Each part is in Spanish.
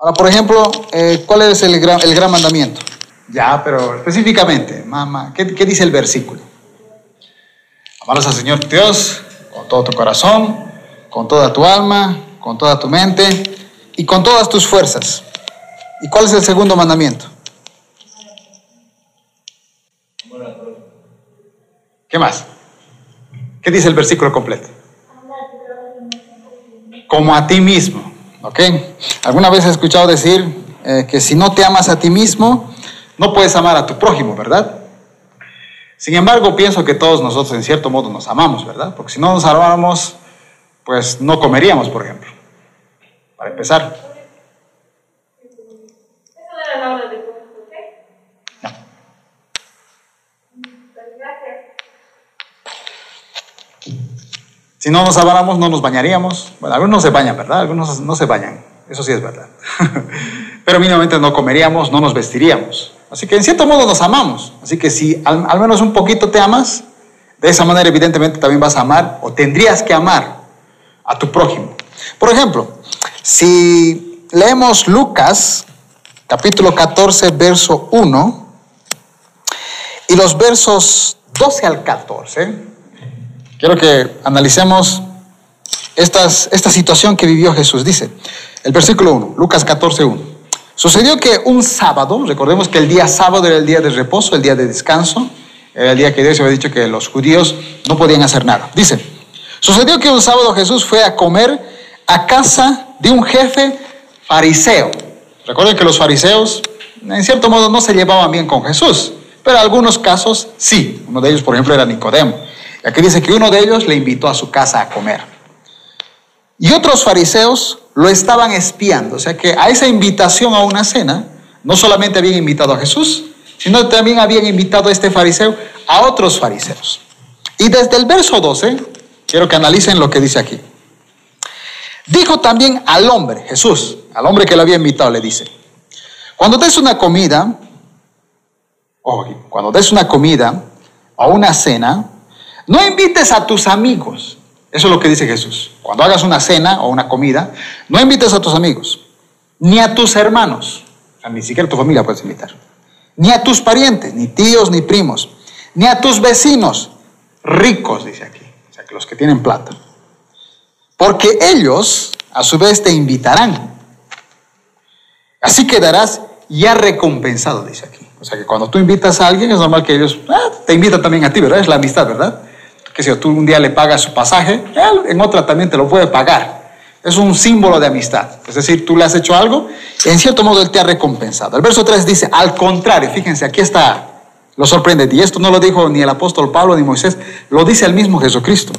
Ahora, por ejemplo, eh, ¿cuál es el gran, el gran mandamiento? Ya, pero específicamente, mamá, ¿qué, ¿qué dice el versículo? Amarás al Señor Dios con todo tu corazón, con toda tu alma, con toda tu mente y con todas tus fuerzas. ¿Y cuál es el segundo mandamiento? ¿Qué más? ¿Qué dice el versículo completo? Como a ti mismo. ¿Ok? ¿Alguna vez he escuchado decir eh, que si no te amas a ti mismo, no puedes amar a tu prójimo, ¿verdad? Sin embargo, pienso que todos nosotros en cierto modo nos amamos, ¿verdad? Porque si no nos amáramos, pues no comeríamos, por ejemplo. Para empezar. Si no nos amáramos, no nos bañaríamos. Bueno, algunos se bañan, ¿verdad? Algunos no se bañan. Eso sí es verdad. Pero mínimamente no comeríamos, no nos vestiríamos. Así que en cierto modo nos amamos. Así que si al, menos un poquito te amas, de esa manera evidentemente también vas a amar o tendrías que amar a tu prójimo. Por ejemplo, si leemos Lucas capítulo 14, verso 1 y los versos 12 al 14, quiero que analicemos esta situación que vivió Jesús. Dice el versículo 1, Lucas 14, 1. Sucedió que un sábado, recordemos que el día sábado era el día de reposo, el día de descanso, era el día que Dios había dicho que los judíos no podían hacer nada. Dice, sucedió que un sábado Jesús fue a comer a casa de un jefe fariseo. Recuerden que los fariseos, en cierto modo, no se llevaban bien con Jesús, pero en algunos casos sí. Uno de ellos, por ejemplo, era Nicodemo. Aquí dice que uno de ellos le invitó a su casa a comer. Y otros fariseos lo estaban espiando. O sea que a esa invitación a una cena, no solamente habían invitado a Jesús, sino también habían invitado a este fariseo a otros fariseos. Y desde el verso 12, quiero que analicen lo que dice aquí. Dijo también al hombre, Jesús, al hombre que lo había invitado, le dice, cuando des una comida, o cuando des una comida o una cena, no invites a tus amigos eso es lo que dice Jesús. Cuando hagas una cena o una comida, no invites a tus amigos, ni a tus hermanos, ni siquiera a tu familia puedes invitar, ni a tus parientes, ni tíos, ni primos, ni a tus vecinos ricos, dice aquí, o sea, que los que tienen plata. Porque ellos, a su vez, te invitarán. Así quedarás ya recompensado, dice aquí. O sea, que cuando tú invitas a alguien, es normal que ellos ah, te invitan también a ti, ¿verdad? Es la amistad, ¿verdad? Que si tú un día le pagas su pasaje, él en otra también te lo puede pagar. Es un símbolo de amistad. Es decir, tú le has hecho algo en cierto modo él te ha recompensado. El verso 3 dice, al contrario, fíjense, aquí está, lo sorprende. Y esto no lo dijo ni el apóstol Pablo ni Moisés, lo dice el mismo Jesucristo.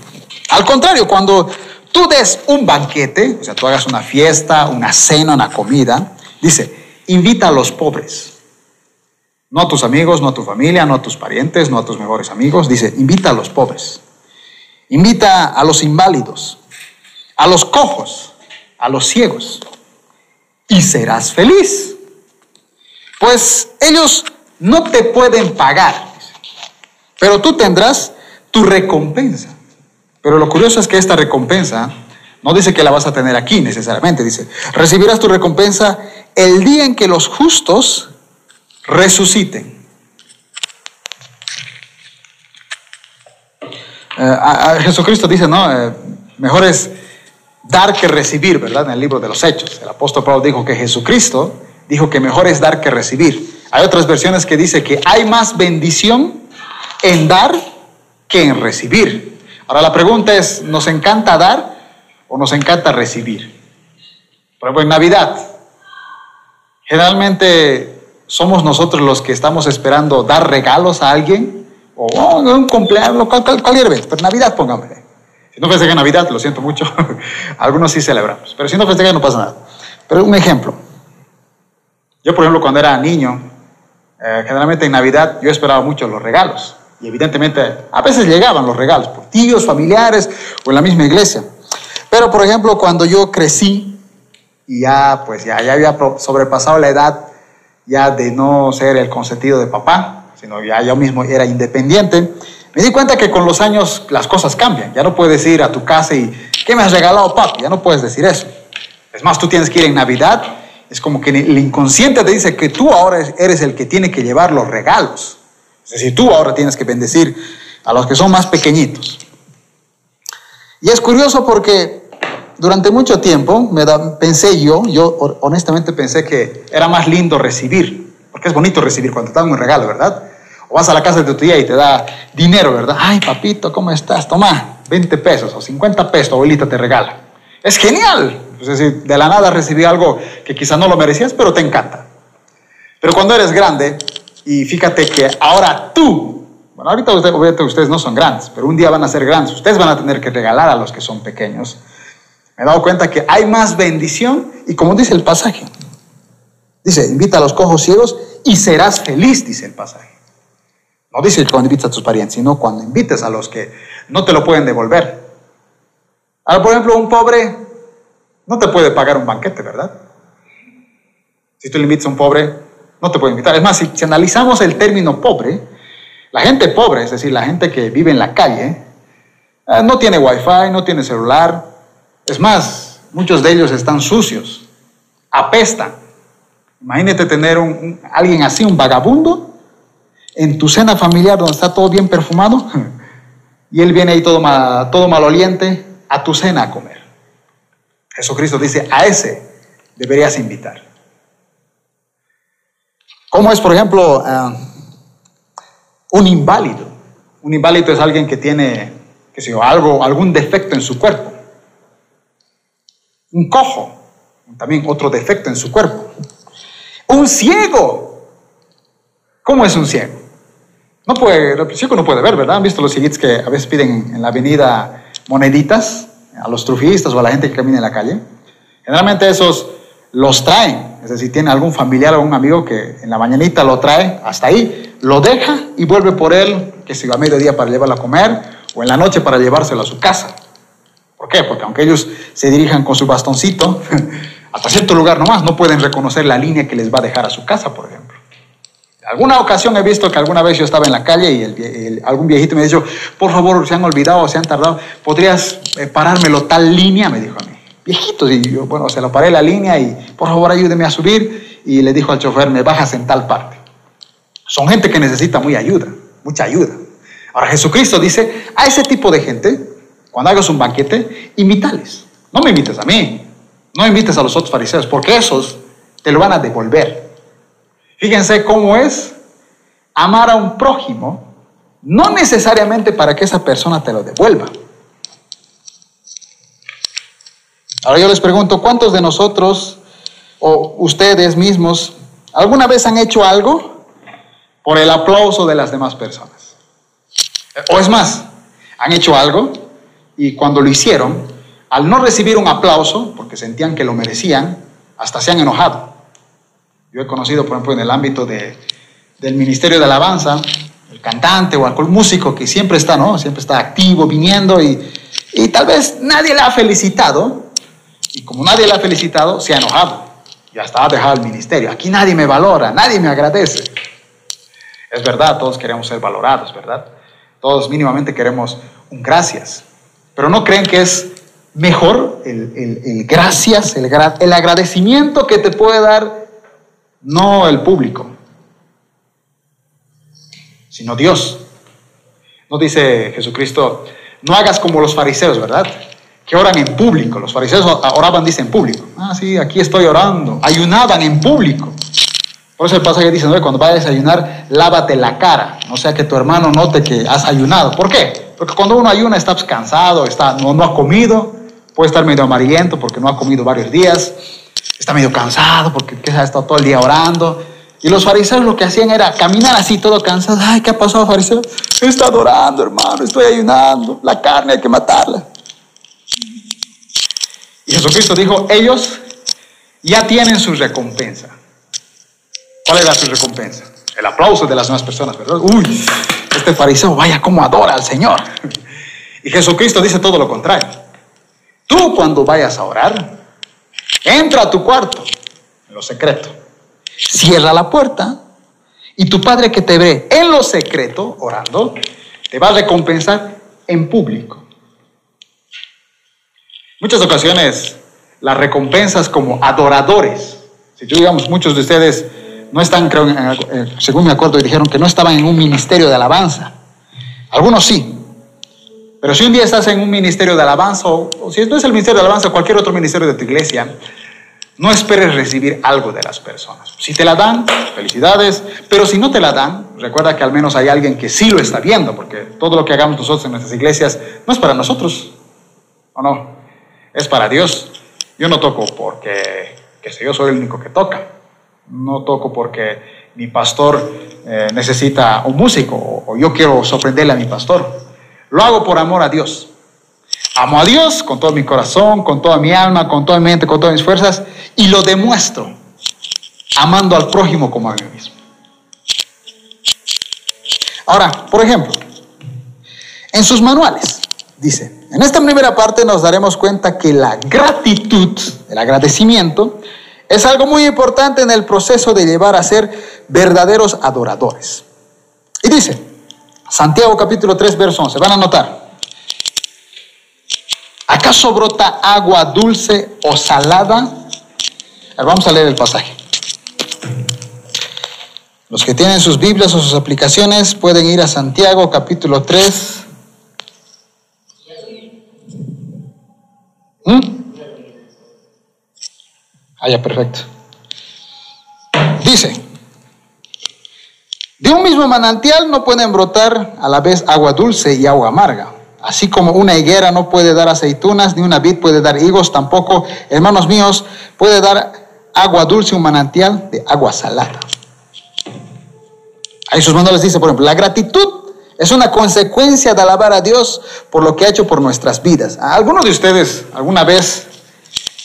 Al contrario, cuando tú des un banquete, o sea, tú hagas una fiesta, una cena, una comida, dice, invita a los pobres. No a tus amigos, no a tu familia, no a tus parientes, no a tus mejores amigos. Dice, invita a los pobres. Invita a los inválidos, a los cojos, a los ciegos, y serás feliz. Pues ellos no te pueden pagar, pero tú tendrás tu recompensa. Pero lo curioso es que esta recompensa no dice que la vas a tener aquí necesariamente, dice, recibirás tu recompensa el día en que los justos resuciten. Eh, Jesucristo dice, no, eh, mejor es dar que recibir, ¿verdad? En el libro de los Hechos. El apóstol Pablo dijo que Jesucristo dijo que mejor es dar que recibir. Hay otras versiones que dice que hay más bendición en dar que en recibir. Ahora la pregunta es, ¿nos encanta dar o nos encanta recibir? Por ejemplo, en Navidad, generalmente somos nosotros los que estamos esperando dar regalos a alguien o oh, un cumpleaños, cualquier vez, pero Navidad póngamele. Si no festeja Navidad, lo siento mucho, algunos sí celebramos, pero si no festeja no pasa nada. Pero un ejemplo, yo por ejemplo cuando era niño, eh, generalmente en Navidad yo esperaba mucho los regalos y evidentemente a veces llegaban los regalos por tíos, familiares o en la misma iglesia. Pero por ejemplo cuando yo crecí y ya pues ya, ya había sobrepasado la edad ya de no ser el consentido de papá, sino ya yo mismo era independiente, me di cuenta que con los años las cosas cambian. Ya no puedes ir a tu casa y, ¿qué me has regalado, papi? Ya no puedes decir eso. Es más, tú tienes que ir en Navidad Es como que el inconsciente te dice que tú ahora eres el que tiene que llevar los regalos. Es decir, tú ahora tienes que bendecir a los que son más pequeñitos. Y es curioso porque durante mucho tiempo me pensé yo, yo honestamente pensé que era más lindo recibir, porque es bonito recibir cuando te dan un regalo, ¿verdad? O vas a la casa de tu tía y te da dinero, ¿verdad? Ay, papito, ¿cómo estás? Toma, 20 pesos o 50 pesos, abuelita te regala. Es genial. Es decir, de la nada recibí algo que quizá no lo merecías, pero te encanta. Pero cuando eres grande, y fíjate que ahora tú, bueno, ahorita obviamente ustedes no son grandes, pero un día van a ser grandes, ustedes van a tener que regalar a los que son pequeños. Me he dado cuenta que hay más bendición y como dice el pasaje, dice, invita a los cojos ciegos y serás feliz, dice el pasaje. No dice cuando invites a tus parientes, sino cuando invites a los que no te lo pueden devolver. Ahora, por ejemplo, un pobre no te puede pagar un banquete, ¿verdad? Si tú le invitas a un pobre, no te puede invitar. Es más, si, analizamos el término pobre, la gente pobre, es decir, la gente que vive en la calle, eh, no tiene wifi, no tiene celular. Es más, muchos de ellos están sucios, apestan. Imagínate tener un, alguien así, un vagabundo, en tu cena familiar donde está todo bien perfumado y él viene ahí todo, todo maloliente a tu cena a comer. Jesucristo dice, a ese deberías invitar. ¿Cómo es, por ejemplo, eh, un inválido? Un inválido es alguien que tiene, qué sé yo, algo, algún defecto en su cuerpo. Un cojo, también otro defecto en su cuerpo. Un ciego. ¿Cómo es un ciego? No puede, el ciego no puede ver, ¿verdad? ¿Han visto los cieguitos que a veces piden en la avenida moneditas a los trufistas o a la gente que camina en la calle? Generalmente esos los traen, es decir, tiene algún familiar o algún amigo que en la mañanita lo trae hasta ahí, lo deja y vuelve por él, que se va a mediodía para llevarlo a comer o en la noche para llevárselo a su casa. ¿Por qué? Porque aunque ellos se dirijan con su bastoncito, hasta cierto lugar nomás no pueden reconocer la línea que les va a dejar a su casa, por ejemplo alguna ocasión he visto que alguna vez yo estaba en la calle y algún viejito me dijo, por favor, se han olvidado, se han tardado, ¿podrías eh, parármelo tal línea? Me dijo a mí. Viejito, y yo, bueno, se lo paré la línea y por favor ayúdeme a subir. Y le dijo al chofer, me bajas en tal parte. Son gente que necesita muy ayuda, mucha ayuda. Ahora Jesucristo dice, a ese tipo de gente, cuando hagas un banquete, invítales. No me invites a mí, no invites a los otros fariseos, porque esos te lo van a devolver. Fíjense cómo es amar a un prójimo, no necesariamente para que esa persona te lo devuelva. Ahora yo les pregunto, ¿cuántos de nosotros o ustedes mismos alguna vez han hecho algo por el aplauso de las demás personas? O es más, han hecho algo y cuando lo hicieron, al no recibir un aplauso, porque sentían que lo merecían, hasta se han enojado. Yo he conocido, por ejemplo, en el ámbito de, del Ministerio de Alabanza, el cantante o algún músico que siempre está, ¿no? Siempre está activo, viniendo y, y tal vez nadie le ha felicitado. Y como nadie le ha felicitado, se ha enojado. Y hasta ha dejado el ministerio. Aquí nadie me valora, nadie me agradece. Es verdad, todos queremos ser valorados, ¿verdad? Todos mínimamente queremos un gracias. Pero no creen que es mejor el, el, el gracias, el, el agradecimiento que te puede dar no el público, sino Dios. No dice Jesucristo, no hagas como los fariseos, ¿verdad? Que oran en público. Los fariseos oraban, dice, en público. Ah, sí, aquí estoy orando. Ayunaban en público. Por eso el pasaje dice, no, cuando vayas a ayunar, lávate la cara. No sea que tu hermano note que has ayunado. ¿Por qué? Porque cuando uno ayuna está cansado, está, no, no ha comido, puede estar medio amarillento porque no ha comido varios días está medio cansado porque ha estado todo el día orando. Y los fariseos lo que hacían era caminar así todo cansados. Ay, ¿qué ha pasado, fariseo? Está adorando, hermano, estoy ayunando. La carne hay que matarla. Y Jesucristo dijo, ellos ya tienen su recompensa. ¿Cuál era su recompensa? El aplauso de las demás personas, ¿verdad? Uy, este fariseo, vaya cómo adora al Señor. Y Jesucristo dice todo lo contrario. Tú cuando vayas a orar, Entra a tu cuarto, en lo secreto. Cierra la puerta y tu padre que te ve en lo secreto, orando, te va a recompensar en público. Muchas ocasiones las recompensas como adoradores Si tú, digamos, muchos de ustedes no están, creo, según me acuerdo, dijeron que no estaban en un ministerio de alabanza. Algunos sí. Pero si un día estás en un ministerio de alabanza, o, o si no es el ministerio de alabanza, cualquier otro ministerio de tu iglesia, no esperes recibir algo de las personas. Si te la dan, felicidades, pero si no te la dan, recuerda que al menos hay alguien que sí lo está viendo, porque todo lo que hagamos nosotros en nuestras iglesias no es para nosotros, ¿o no? Es para Dios. Yo no toco porque, que sé, yo soy el único que toca. No toco porque mi pastor eh, necesita un músico o yo quiero sorprenderle a mi pastor. Lo hago por amor a Dios. Amo a Dios con todo mi corazón, con toda mi alma, con toda mi mente, con todas mis fuerzas y lo demuestro amando al prójimo como a mí mismo. Ahora, por ejemplo, en sus manuales dice, en esta primera parte nos daremos cuenta que la gratitud, el agradecimiento, es algo muy importante en el proceso de llevar a ser verdaderos adoradores. Y dice, Santiago capítulo 3, verso 11, van a notar. ¿Acaso brota agua dulce o salada? vamos a leer el pasaje. Los que tienen sus Biblias o sus aplicaciones pueden ir a Santiago capítulo 3. ¿Mm? Ah, ya, perfecto. Dice, de un mismo manantial no pueden brotar a la vez agua dulce y agua amarga. Así como una higuera no puede dar aceitunas, ni una vid puede dar higos, tampoco, hermanos míos, puede dar agua dulce un manantial de agua salada. Ahí sus les dice, por ejemplo, la gratitud es una consecuencia de alabar a Dios por lo que ha hecho por nuestras vidas. ¿Alguno de ustedes alguna vez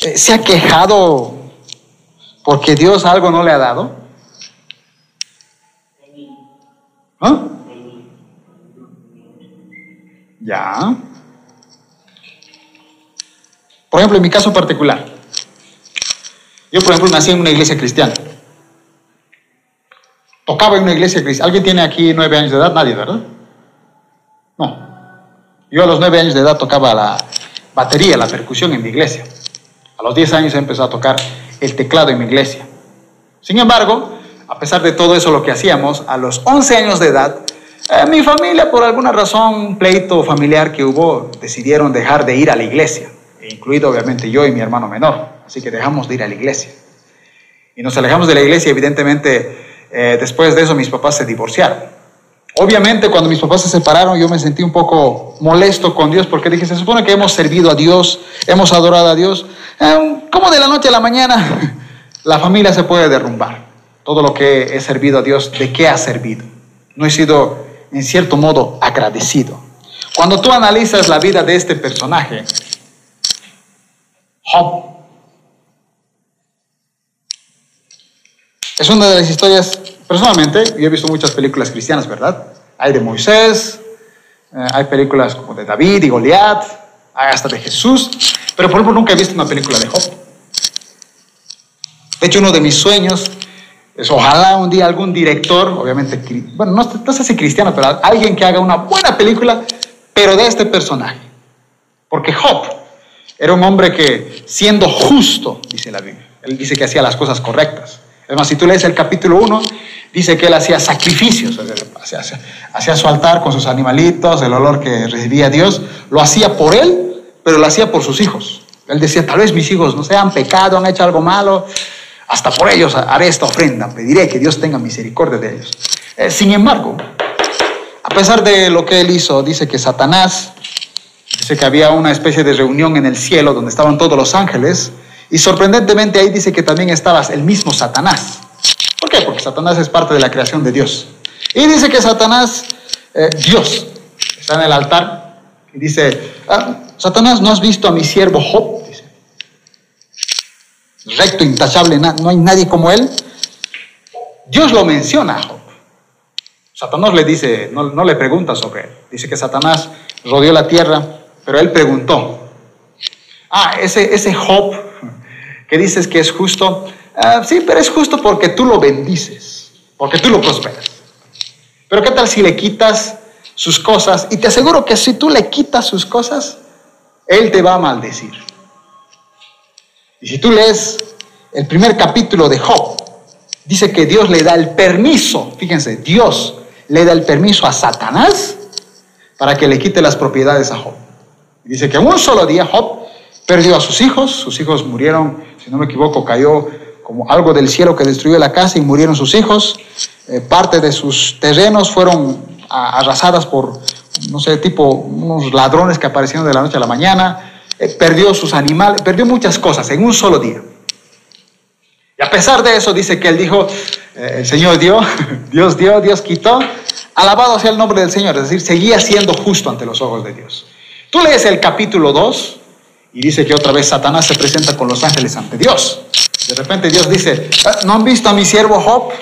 eh, se ha quejado porque Dios algo no le ha dado? ¿Ah? Ya. Por ejemplo, en mi caso particular, yo por ejemplo nací en una iglesia cristiana. Tocaba en una iglesia cristiana. ¿Alguien tiene aquí nueve años de edad? Nadie, ¿verdad? No. Yo a los nueve años de edad tocaba la batería, la percusión en mi iglesia. A los diez años empezó a tocar el teclado en mi iglesia. Sin embargo, a pesar de todo eso lo que hacíamos, a los once años de edad eh, mi familia, por alguna razón, pleito familiar que hubo, decidieron dejar de ir a la iglesia, incluido obviamente yo y mi hermano menor. Así que dejamos de ir a la iglesia. Y nos alejamos de la iglesia, evidentemente, eh, después de eso mis papás se divorciaron. Obviamente, cuando mis papás se separaron, yo me sentí un poco molesto con Dios porque dije, se supone que hemos servido a Dios, hemos adorado a Dios. Eh, ¿Cómo de la noche a la mañana la familia se puede derrumbar? Todo lo que he servido a Dios, ¿de qué ha servido? No he sido en cierto modo, agradecido. Cuando tú analizas la vida de este personaje, Job, es una de las historias, personalmente, yo he visto muchas películas cristianas, ¿verdad? Hay de Moisés, eh, hay películas como de David y Goliat, hay hasta de Jesús, pero por ejemplo nunca he visto una película de Job. De hecho, uno de mis sueños ojalá un día algún director, obviamente, bueno, no, sé si cristiano, pero alguien que haga una buena película, pero de este personaje. Porque Job era un hombre que, siendo justo, dice la Biblia, él dice que hacía las cosas correctas. Es más, si tú lees el capítulo 1, dice que él hacía sacrificios, hacía, hacía su altar con sus animalitos, el olor que recibía Dios, lo hacía por él, pero lo hacía por sus hijos. Él decía, tal vez mis hijos no se han pecado, han hecho algo malo, hasta por ellos haré esta ofrenda, pediré que Dios tenga misericordia de ellos. Eh, sin embargo, a pesar de lo que él hizo, dice que Satanás, dice que había una especie de reunión en el cielo donde estaban todos los ángeles, y sorprendentemente ahí dice que también estaba el mismo Satanás. ¿Por qué? Porque Satanás es parte de la creación de Dios. Y dice que Satanás, eh, Dios, está en el altar y dice, ah, Satanás, ¿no has visto a mi siervo Job? Recto, intachable, no hay nadie como él. Dios lo menciona a Job. Satanás le dice, no, le pregunta sobre él. Dice que Satanás rodeó la tierra, pero él preguntó. Ah, ese, ese Job que dices que es justo, ah, sí, pero es justo porque tú lo bendices, porque tú lo prosperas. Pero ¿qué tal si le quitas sus cosas? Y te aseguro que si tú le quitas sus cosas, él te va a maldecir. Y si tú lees el primer capítulo de Job, dice que Dios le da el permiso, fíjense, Dios le da el permiso a Satanás para que le quite las propiedades a Job. Dice que en un solo día Job perdió a sus hijos, sus hijos murieron, si no me equivoco, cayó como algo del cielo que destruyó la casa y murieron sus hijos. Eh, parte de sus terrenos fueron arrasadas por, no sé, tipo unos ladrones que aparecieron de la noche a la mañana. Eh, perdió sus animales, perdió muchas cosas en un solo día. Y a pesar de eso dice que él dijo, eh, el Señor dio, Dios dio, Dios quitó, alabado sea el nombre del Señor, es decir, seguía siendo justo ante los ojos de Dios. Tú lees el capítulo 2 y dice que otra vez Satanás se presenta con los ángeles ante Dios. De repente Dios dice, ah, ¿no han visto a mi siervo Job?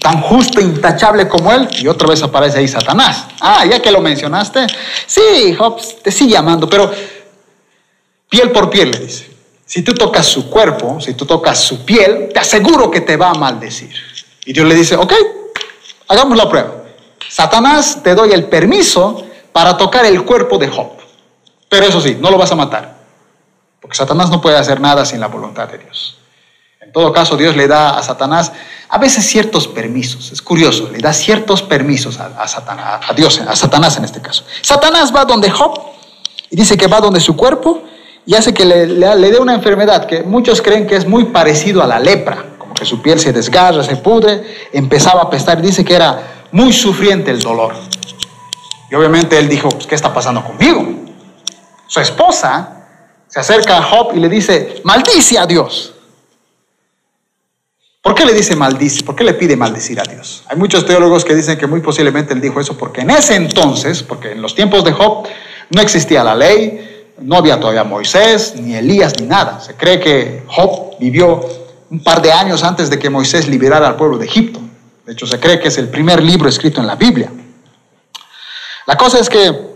Tan justo, e intachable como él. Y otra vez aparece ahí Satanás. Ah, ya que lo mencionaste. Sí, Job te sigue amando, pero piel por piel le dice. Si tú tocas su cuerpo, si tú tocas su piel, te aseguro que te va a maldecir. Y Dios le dice, ok, hagamos la prueba. Satanás, te doy el permiso para tocar el cuerpo de Job. Pero eso sí, no lo vas a matar. Porque Satanás no puede hacer nada sin la voluntad de Dios. En todo caso, Dios le da a Satanás a veces ciertos permisos. Es curioso, le da ciertos permisos a, Satanás, a Dios, a Satanás en este caso. Satanás va donde Job y dice que va donde su cuerpo y hace que le, le dé una enfermedad que muchos creen que es muy parecido a la lepra, como que su piel se desgarra, se pudre, empezaba a apestar. Dice que era muy sufriente el dolor. Y obviamente él dijo, pues, ¿qué está pasando conmigo? Su esposa se acerca a Job y le dice, maldice a Dios. ¿Por qué le dice maldice? ¿Por qué le pide maldecir a Dios? Hay muchos teólogos que dicen que muy posiblemente él dijo eso porque en ese entonces, porque en los tiempos de Job no existía la ley, no había todavía Moisés, ni Elías, ni nada. Se cree que Job vivió un par de años antes de que Moisés liberara al pueblo de Egipto. De hecho, se cree que es el primer libro escrito en la Biblia. La cosa es que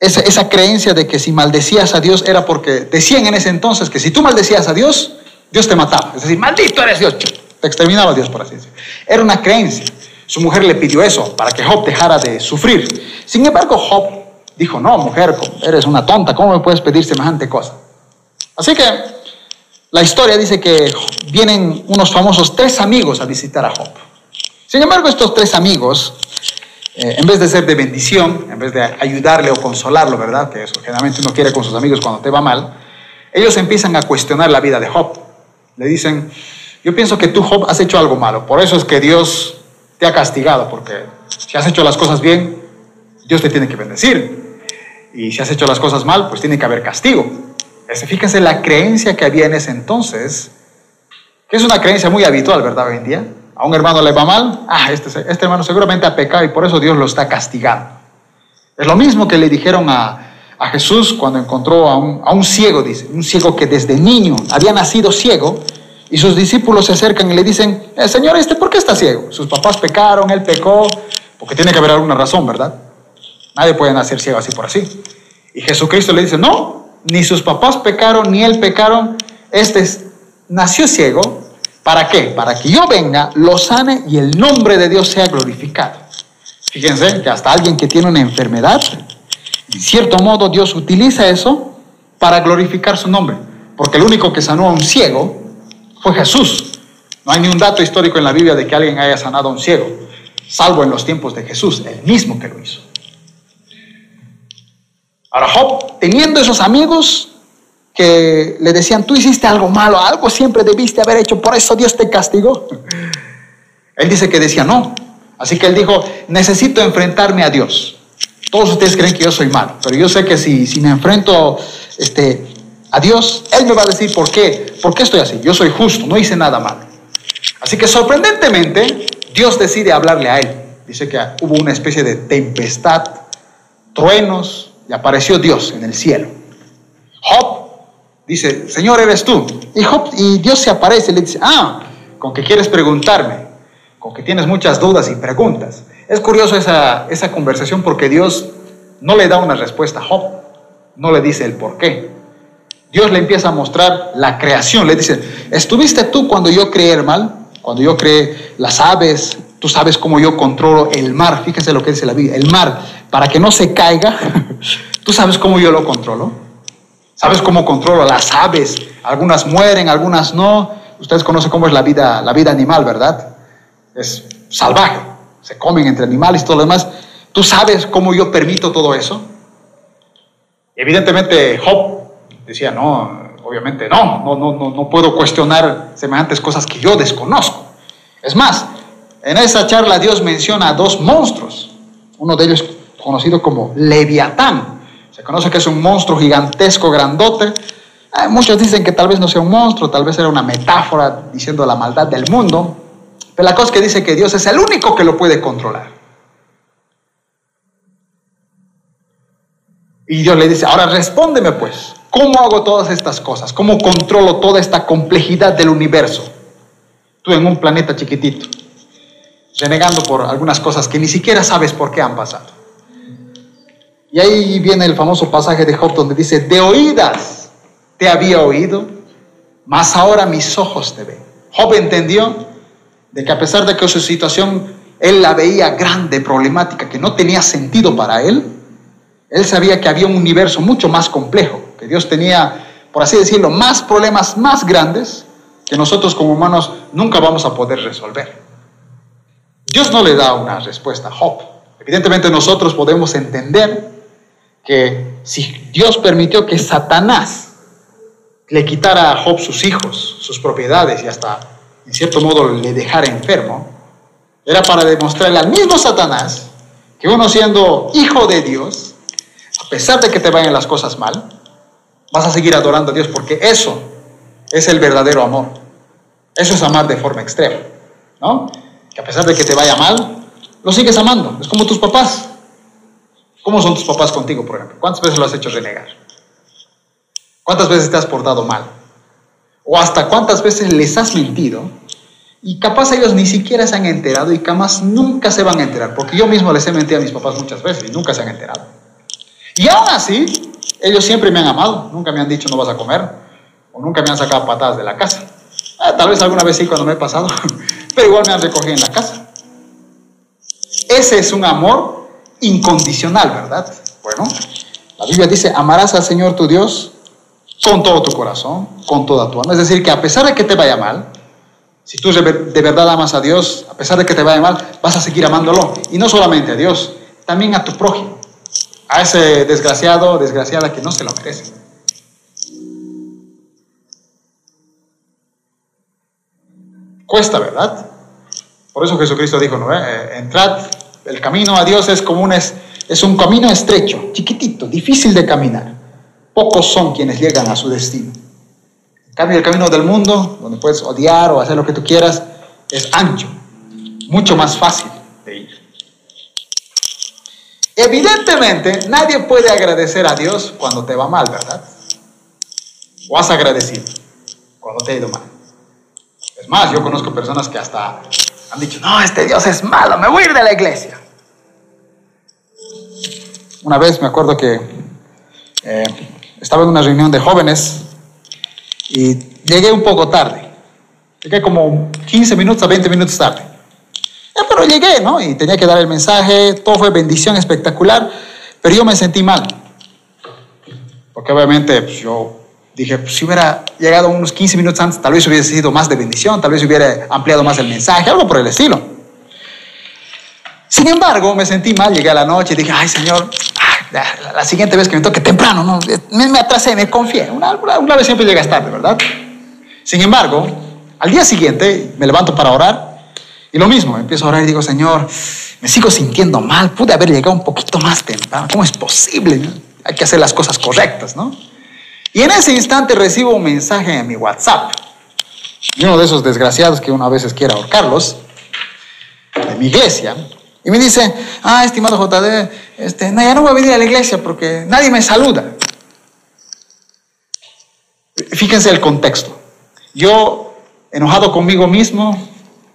esa, creencia de que si maldecías a Dios era porque decían en ese entonces que si tú maldecías a Dios, Dios te mataba. Es decir, maldito eres Dios. Te exterminaba Dios, por así decirlo. Era una creencia. Su mujer le pidió eso para que Job dejara de sufrir. Sin embargo, Job dijo, no, mujer, eres una tonta, ¿cómo me puedes pedir semejante cosa? Así que la historia dice que vienen unos famosos tres amigos a visitar a Job. Sin embargo, estos tres amigos eh, en vez de ser de bendición, en vez de ayudarle o consolarlo, ¿verdad? Que eso generalmente uno quiere con sus amigos cuando te va mal, ellos empiezan a cuestionar la vida de Job. Le dicen, yo pienso que tú, Job, has hecho algo malo, por eso es que Dios te ha castigado, porque si has hecho las cosas bien, Dios te tiene que bendecir. Y si has hecho las cosas mal, pues tiene que haber castigo. Fíjense la creencia que había en ese entonces, que es una creencia muy habitual, ¿verdad? Hoy en día a un hermano le va mal, ah, este, este hermano seguramente ha pecado y por eso Dios lo está castigando. Es lo mismo que le dijeron a, Jesús cuando encontró a un, ciego, dice, un ciego que desde niño había nacido ciego, y sus discípulos se acercan y le dicen, eh, Señor, ¿este por qué está ciego? Sus papás pecaron, él pecó, porque tiene que haber alguna razón, ¿verdad? Nadie puede nacer ciego así por así. Y Jesucristo le dice, no, ni sus papás pecaron, ni él pecaron, este nació ciego ¿Para qué? Para que yo venga, lo sane y el nombre de Dios sea glorificado. Fíjense que hasta alguien que tiene una enfermedad, en cierto modo Dios utiliza eso para glorificar su nombre. Porque el único que sanó a un ciego fue Jesús. No hay ni un dato histórico en la Biblia de que alguien haya sanado a un ciego, salvo en los tiempos de Jesús, el mismo que lo hizo. Ahora Job, teniendo esos amigos, que le decían, tú hiciste algo malo, algo siempre debiste haber hecho, por eso Dios te castigó. Él dice que decía no. Así que él dijo, necesito enfrentarme a Dios. Todos ustedes creen que yo soy malo, pero yo sé que si, me enfrento este, a Dios, Él me va a decir por qué, por qué estoy así. Yo soy justo, no hice nada malo. Así que sorprendentemente, Dios decide hablarle a él. Dice que hubo una especie de tempestad, truenos, y apareció Dios en el cielo. Job dice, Señor, eres tú. Y, y Dios se aparece le dice, ah, con que quieres preguntarme, con que tienes muchas dudas y preguntas. Es curioso esa, esa conversación porque Dios no le da una respuesta a Job, no le dice el por qué. Dios le empieza a mostrar la creación, le dice, ¿estuviste tú cuando yo creé el mal? Cuando yo creé las aves, tú sabes cómo yo controlo el mar, fíjense lo que dice la Biblia, el mar, para que no se caiga, tú sabes cómo yo lo controlo. ¿Sabes cómo controlo las aves? Algunas mueren, algunas no. Ustedes conocen cómo es la vida, la vida animal, ¿verdad? Es salvaje. Se comen entre animales y todo lo demás. ¿Tú sabes cómo yo permito todo eso? Evidentemente, Job decía, no, obviamente no, no, no, no, no puedo cuestionar semejantes cosas que yo desconozco. Es más, en esa charla Dios menciona a dos monstruos, uno de ellos conocido como Leviatán. Se conoce que es un monstruo gigantesco, grandote. Eh, muchos dicen que tal vez no sea un monstruo, tal vez era una metáfora diciendo la maldad del mundo. Pero la cosa es que dice que Dios es el único que lo puede controlar. Y Dios le dice, ahora respóndeme pues, ¿cómo hago todas estas cosas? ¿Cómo controlo toda esta complejidad del universo? Tú en un planeta chiquitito, renegando por algunas cosas que ni siquiera sabes por qué han pasado. Y ahí viene el famoso pasaje de Job donde dice, de oídas te había oído, mas ahora mis ojos te ven. Job entendió de que a pesar de que su situación él la veía grande, problemática, que no tenía sentido para él, él sabía que había un universo mucho más complejo, que Dios tenía, por así decirlo, más problemas más grandes que nosotros como humanos nunca vamos a poder resolver. Dios no le da una respuesta a Job. Evidentemente nosotros podemos entender que si Dios permitió que Satanás le quitara a Job sus hijos, sus propiedades y hasta en cierto modo le dejara enfermo, era para demostrarle al mismo Satanás que uno siendo hijo de Dios, a pesar de que te vayan las cosas mal, vas a seguir adorando a Dios porque eso es el verdadero amor. Eso es amar de forma extrema, ¿no? A pesar de que te vaya mal, lo sigues amando. Es como tus papás. ¿Cómo son tus papás contigo, por ejemplo? ¿Cuántas veces lo has hecho renegar? ¿Cuántas veces te has portado mal? ¿O hasta cuántas veces les has mentido? Y capaz ellos ni siquiera se han enterado y jamás nunca se van a enterar, porque yo mismo les he mentido a mis papás muchas veces y nunca se han enterado. Y aún así, ellos siempre me han amado, nunca me han dicho no vas a comer, o nunca me han sacado patadas de la casa. Ah, tal vez alguna vez sí cuando me he pasado, pero igual me han recogido en la casa. Ese es un amor incondicional, ¿verdad? Bueno, la Biblia dice, amarás al Señor tu Dios con todo tu corazón, con toda tu alma. Es decir, que a pesar de que te vaya mal, si tú de verdad amas a Dios, a pesar de que te vaya mal, vas a seguir amándolo. Y no solamente a Dios, también a tu prójimo a ese desgraciado desgraciada que no se lo merece. Cuesta, ¿verdad? Por eso Jesucristo dijo, ¿no? Eh, entrad, el camino a Dios es como un, es, es un camino estrecho, chiquitito, difícil de caminar. Pocos son quienes llegan a su destino. En cambio, el camino del mundo, donde puedes odiar o hacer lo que tú quieras, es ancho, mucho más fácil de ir. Evidentemente, nadie puede agradecer a Dios cuando te va mal, ¿verdad? O has agradecido cuando te ha ido mal. Es más, yo conozco personas que hasta han dicho, no, este Dios es malo, me voy a ir de la iglesia. Una vez me acuerdo que eh, estaba en una reunión de jóvenes y llegué un poco tarde. Llegué como 15 minutos a 20 minutos tarde pero llegué, ¿no? Y tenía que dar el mensaje, todo fue bendición espectacular, pero yo me sentí mal. Porque obviamente pues, yo dije, pues, si hubiera llegado unos 15 minutos antes, tal vez hubiese sido más de bendición, tal vez hubiera ampliado más el mensaje, algo por el estilo. Sin embargo, me sentí mal, llegué a la noche y dije, ay Señor, la, siguiente vez que me toque temprano, no, me, atrasé, me confié. Una, una vez siempre llegas tarde, ¿verdad? Sin embargo, al día siguiente me levanto para orar y lo mismo, empiezo a orar y digo, Señor, me sigo sintiendo mal, pude haber llegado un poquito más temprano, ¿cómo es posible? Hay que hacer las cosas correctas, ¿no? Y en ese instante recibo un mensaje en mi WhatsApp. Y uno de esos desgraciados que uno a veces quiere ahorcarlos, de mi iglesia, y me dice, ah, estimado JD, este, no, ya no voy a venir a la iglesia porque nadie me saluda. Fíjense el contexto. Yo, enojado conmigo mismo,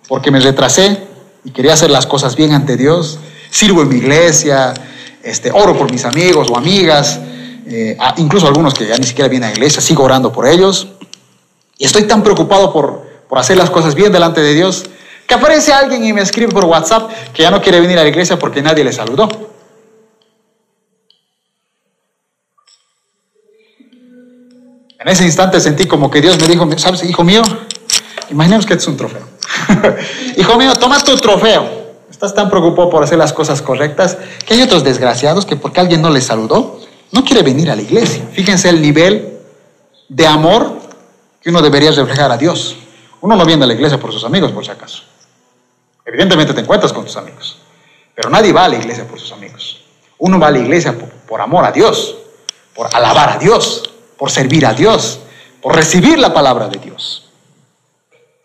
porque me retrasé y quería hacer las cosas bien ante Dios. Sirvo en mi iglesia, este, oro por mis amigos o amigas, eh, incluso algunos que ya ni siquiera vienen a la iglesia, sigo orando por ellos. Y estoy tan preocupado por, por hacer las cosas bien delante de Dios que aparece alguien y me escribe por WhatsApp que ya no quiere venir a la iglesia porque nadie le saludó. En ese instante sentí como que Dios me dijo, ¿sabes, hijo mío? Imaginemos que es un trofeo. hijo mío, toma tu trofeo. Estás tan preocupado por hacer las cosas correctas que hay otros desgraciados que porque alguien no les saludó, no quiere venir a la iglesia. Fíjense el nivel de amor que uno debería reflejar a Dios. Uno no viene a la iglesia por sus amigos, por si acaso. Evidentemente te encuentras con tus amigos, pero nadie va a la iglesia por sus amigos. Uno va a la iglesia por, amor a Dios, por alabar a Dios, por servir a Dios, por recibir la palabra de Dios.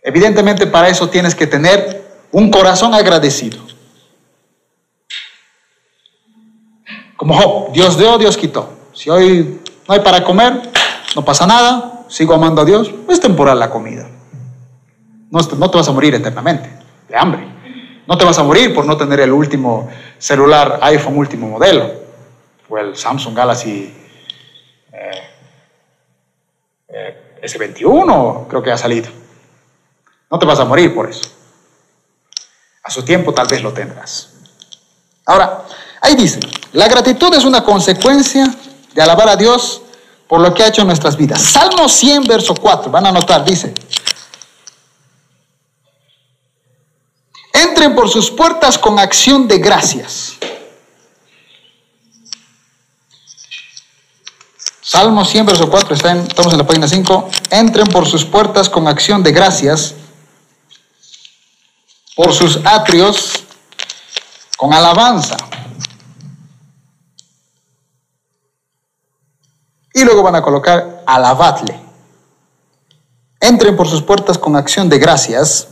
Evidentemente para eso tienes que tener un corazón agradecido. Como Job, Dios dio, Dios quitó. Si hoy no hay para comer, no pasa nada, sigo amando a Dios, es temporal la comida. No, te vas a morir eternamente de hambre. No te vas a morir por no tener el último celular iPhone último modelo o el Samsung Galaxy eh, eh, S21, creo que ha salido. No te vas a morir por eso. A su tiempo tal vez lo tendrás. Ahora, ahí dice, la gratitud es una consecuencia de alabar a Dios por lo que ha hecho en nuestras vidas. Salmo 100, verso 4, van a notar, dice, entren por sus puertas con acción de gracias. Salmo 100, verso 4, está en, estamos en la página 5. Entren por sus puertas con acción de gracias, por sus atrios con alabanza. Y luego van a colocar alabadle. Entren por sus puertas con acción de gracias,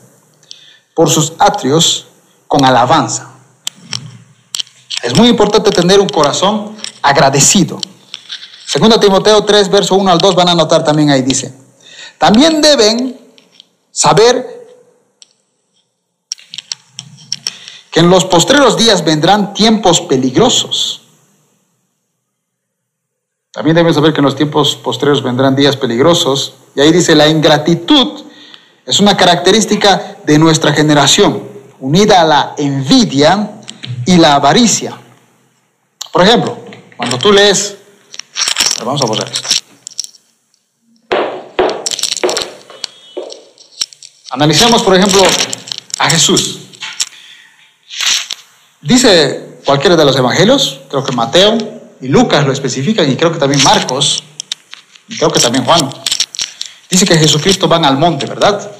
por sus atrios con alabanza. Es muy importante tener un corazón agradecido. Segundo Timoteo 3, verso 1 al 2 van a notar también ahí dice. También deben saber que en los postreros días vendrán tiempos peligrosos. También deben saber que en los tiempos postreros vendrán días peligrosos. Y ahí dice, la ingratitud es una característica de nuestra generación, unida a la envidia y la avaricia. Por ejemplo, cuando tú lees, vamos a borrar esto. Analicemos, por ejemplo, a Jesús. Dice cualquiera de los evangelios, creo que Mateo y Lucas lo especifican, y creo que también Marcos, y creo que también Juan. Dice que Jesucristo van al monte, ¿verdad?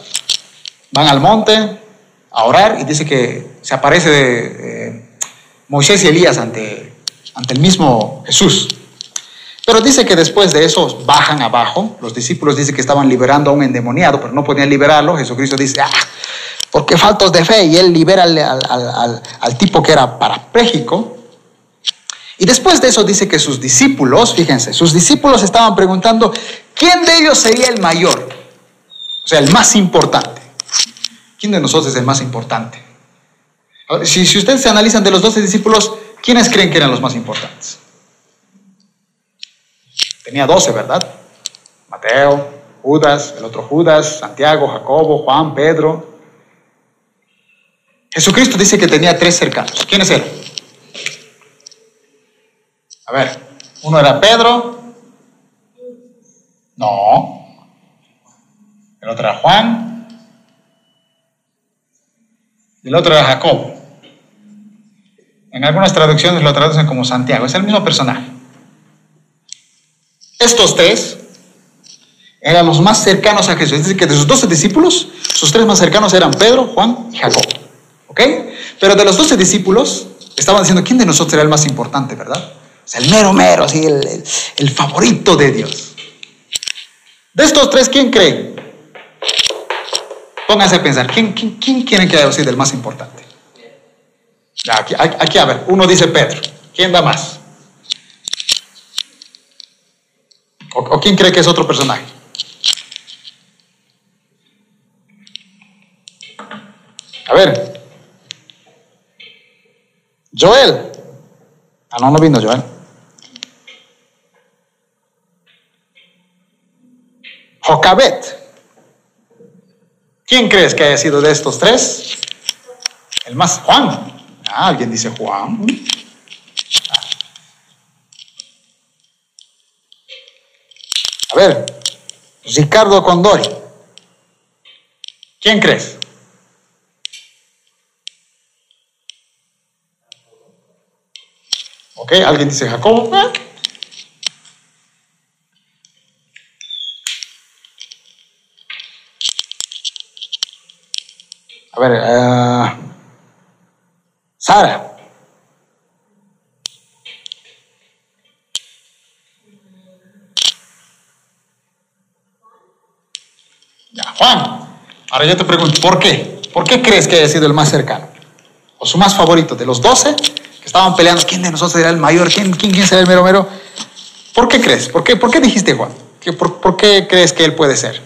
Van al monte a orar y dice que se aparece de, Moisés y Elías ante, ante el mismo Jesús. Pero dice que después de eso bajan abajo. Los discípulos dicen que estaban liberando a un endemoniado, pero no podían liberarlo. Jesucristo dice, ah, porque faltos de fe. Y él libera al, al, al tipo que era parapléjico. Y después de eso dice que sus discípulos, fíjense, sus discípulos estaban preguntando, ¿quién de ellos sería el mayor? O sea, el más importante. ¿Quién de nosotros es el más importante? Si, si ustedes se analizan de los doce discípulos, ¿quiénes creen que eran los más importantes? Tenía doce, ¿verdad? Mateo, Judas, el otro Judas, Santiago, Jacobo, Juan, Pedro. Jesucristo dice que tenía tres cercanos. ¿Quiénes eran? A ver, uno era Pedro. No. El otro era Juan. Y el otro era Jacob. En algunas traducciones lo traducen como Santiago. Es el mismo personaje. Estos tres eran los más cercanos a Jesús. Es decir, que de sus doce discípulos, sus tres más cercanos eran Pedro, Juan y Jacob. ¿Ok? Pero de los doce discípulos, estaban diciendo, ¿quién de nosotros era el más importante, verdad? El mero mero, así, el, favorito de Dios. De estos tres, ¿quién cree? Pónganse a pensar, ¿quién, quién, quién quieren que haya sido el más importante? Aquí, aquí, a ver, uno dice Pedro. ¿Quién da más? ¿O, ¿O, quién cree que es otro personaje? A ver. Joel. Ah, no, no vino Joel. Jocabet. ¿Quién crees que haya sido de estos tres? El más Juan. Ah, alguien dice Juan. A ver, Ricardo Condori. ¿Quién crees? ¿Ok? ¿Alguien dice Jacobo? A ver, uh, Sara. Ya, Juan. Ahora yo te pregunto, ¿por qué? ¿Por qué crees que haya sido el más cercano? ¿O su más favorito? De los doce que estaban peleando, ¿quién de nosotros será el mayor? ¿Quién, quién, quién será el mero mero? ¿Por qué crees? ¿Por qué, por qué dijiste Juan? ¿Por qué crees que él puede ser?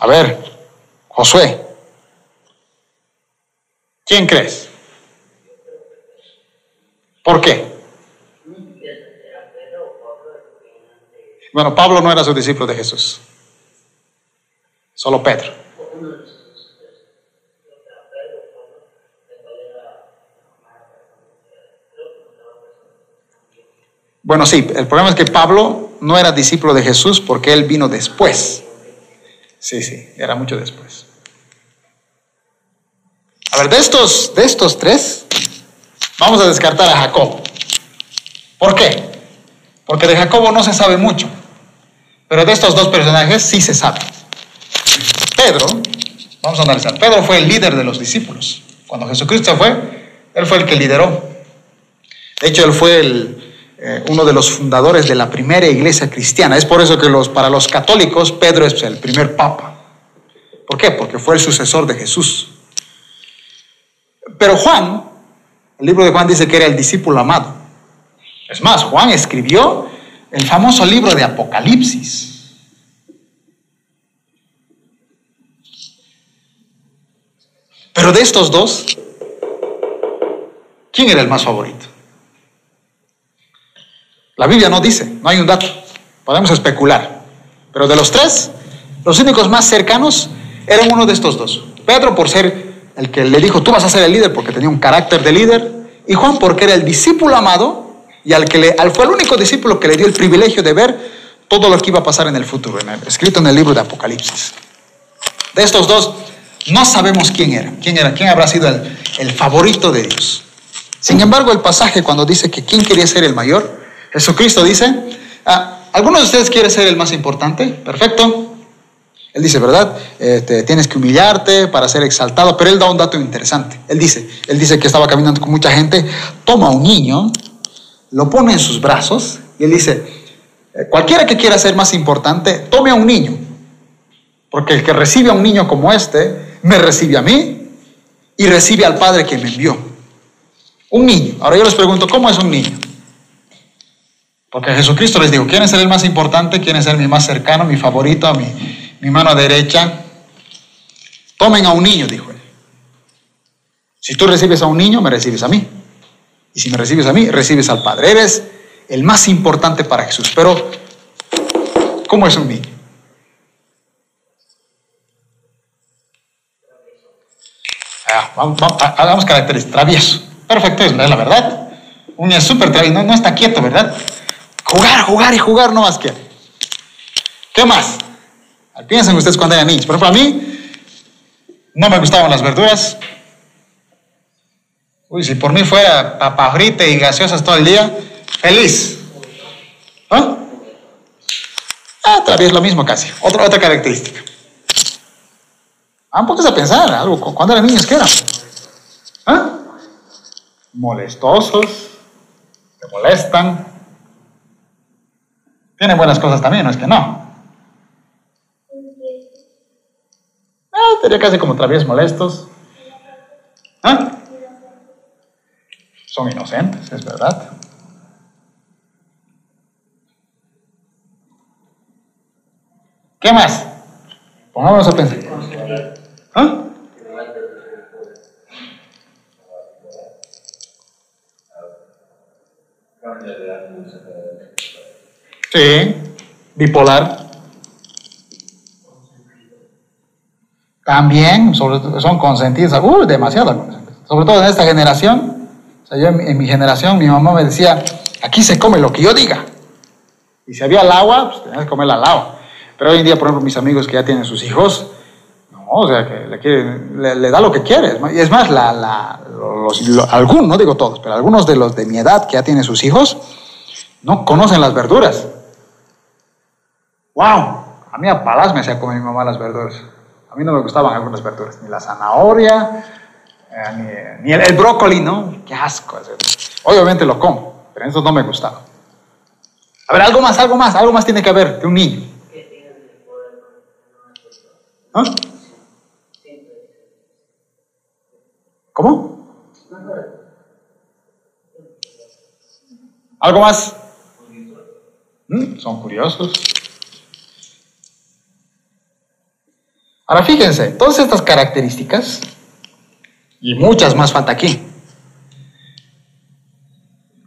A ver, Josué, ¿quién crees? ¿Por qué? Bueno, Pablo no era su discípulo de Jesús, solo Pedro. Bueno, sí, el problema es que Pablo no era discípulo de Jesús porque él vino después. Sí, sí, era mucho después. A ver, de estos, de estos tres, vamos a descartar a Jacobo. ¿Por qué? Porque de Jacobo no se sabe mucho, pero de estos dos personajes sí se sabe. Pedro, vamos a analizar, Pedro fue el líder de los discípulos. Cuando Jesucristo fue, él fue el que lideró. De hecho, él fue el, eh, uno de los fundadores de la primera iglesia cristiana. Es por eso que los, para los católicos Pedro es el primer papa. ¿Por qué? Porque fue el sucesor de Jesús. Pero Juan, el libro de Juan dice que era el discípulo amado. Es más, Juan escribió el famoso libro de Apocalipsis. Pero de estos dos, ¿quién era el más favorito? La Biblia no dice, no hay un dato. Podemos especular. Pero de los tres, los únicos más cercanos eran uno de estos dos. Pedro por ser el que le dijo, tú vas a ser el líder porque tenía un carácter de líder. Y Juan porque era el discípulo amado y al que al, fue el único discípulo que le dio el privilegio de ver todo lo que iba a pasar en el futuro, escrito en el libro de Apocalipsis. De estos dos, no sabemos quién era, quién era, quién habrá sido el favorito de Dios. Sin embargo, el pasaje cuando dice que quién quería ser el mayor, Jesucristo dice, ah, ¿alguno de ustedes quiere ser el más importante? Perfecto. Él dice, ¿verdad? Este, tienes que humillarte para ser exaltado, pero él da un dato interesante. Él dice, él dice que estaba caminando con mucha gente, toma un niño, lo pone en sus brazos y él dice, eh, cualquiera que quiera ser más importante, tome a un niño, porque el que recibe a un niño como este, me recibe a mí y recibe al Padre que me envió. Un niño. Ahora yo les pregunto, ¿cómo es un niño? Porque Jesucristo les dijo, ¿quieren ser el más importante? ¿Quieren ser mi más cercano, mi favorito, mi, mi mano derecha? Tomen a un niño, dijo él. Si tú recibes a un niño, me recibes a mí. Y si me recibes a mí, recibes al Padre. Eres el más importante para Jesús. Pero, ¿cómo es un niño? Ah, vamos, hagamos caracteres travieso. Perfecto, es la verdad. Un niño súper travieso, no está quieto, ¿verdad? Jugar, jugar y jugar no más que. ¿Qué más? Piensen ustedes cuando eran niños. Por ejemplo, a mí no me gustaban las verduras. Uy, si por mí fuera papajrite y gaseosas todo el día, feliz. ¿Ah? Ah, todavía es lo mismo casi. Otra, otra característica. Ah, a pensar, algo, cuando eran niños, ¿qué eran? ¿Ah? Molestosos, te molestan, tiene buenas cosas también, no es que no. Ah, sería casi como traviesos molestos. ¿Ah? Son inocentes, es verdad. ¿Qué más? Pongámonos a pensar. ¿Ah? Sí, bipolar. También son consentidos, uh, demasiado. Sobre todo en esta generación. O sea, yo en, mi generación, mi mamá me decía, aquí se come lo que yo diga. Y si había el agua, pues tenías que comer al agua. Pero hoy en día, por ejemplo, mis amigos que ya tienen sus hijos, no, o sea, que le, da lo que quiere. Y es más, la, la, algunos, no digo todos, pero algunos de los de mi edad que ya tienen sus hijos, no conocen las verduras. ¡Wow! A mí a palas me hacía comer mi mamá las verduras. A mí no me gustaban algunas verduras, ni la zanahoria, eh, ni, el, brócoli, ¿no? ¡Qué asco! Obviamente lo como, pero eso no me gustaba. A ver, algo más, algo más, algo más tiene que haber de un niño. ¿Ah? ¿Cómo? ¿Algo más? ¿Mm? Son curiosos. Ahora fíjense, todas estas características, y muchas más falta aquí,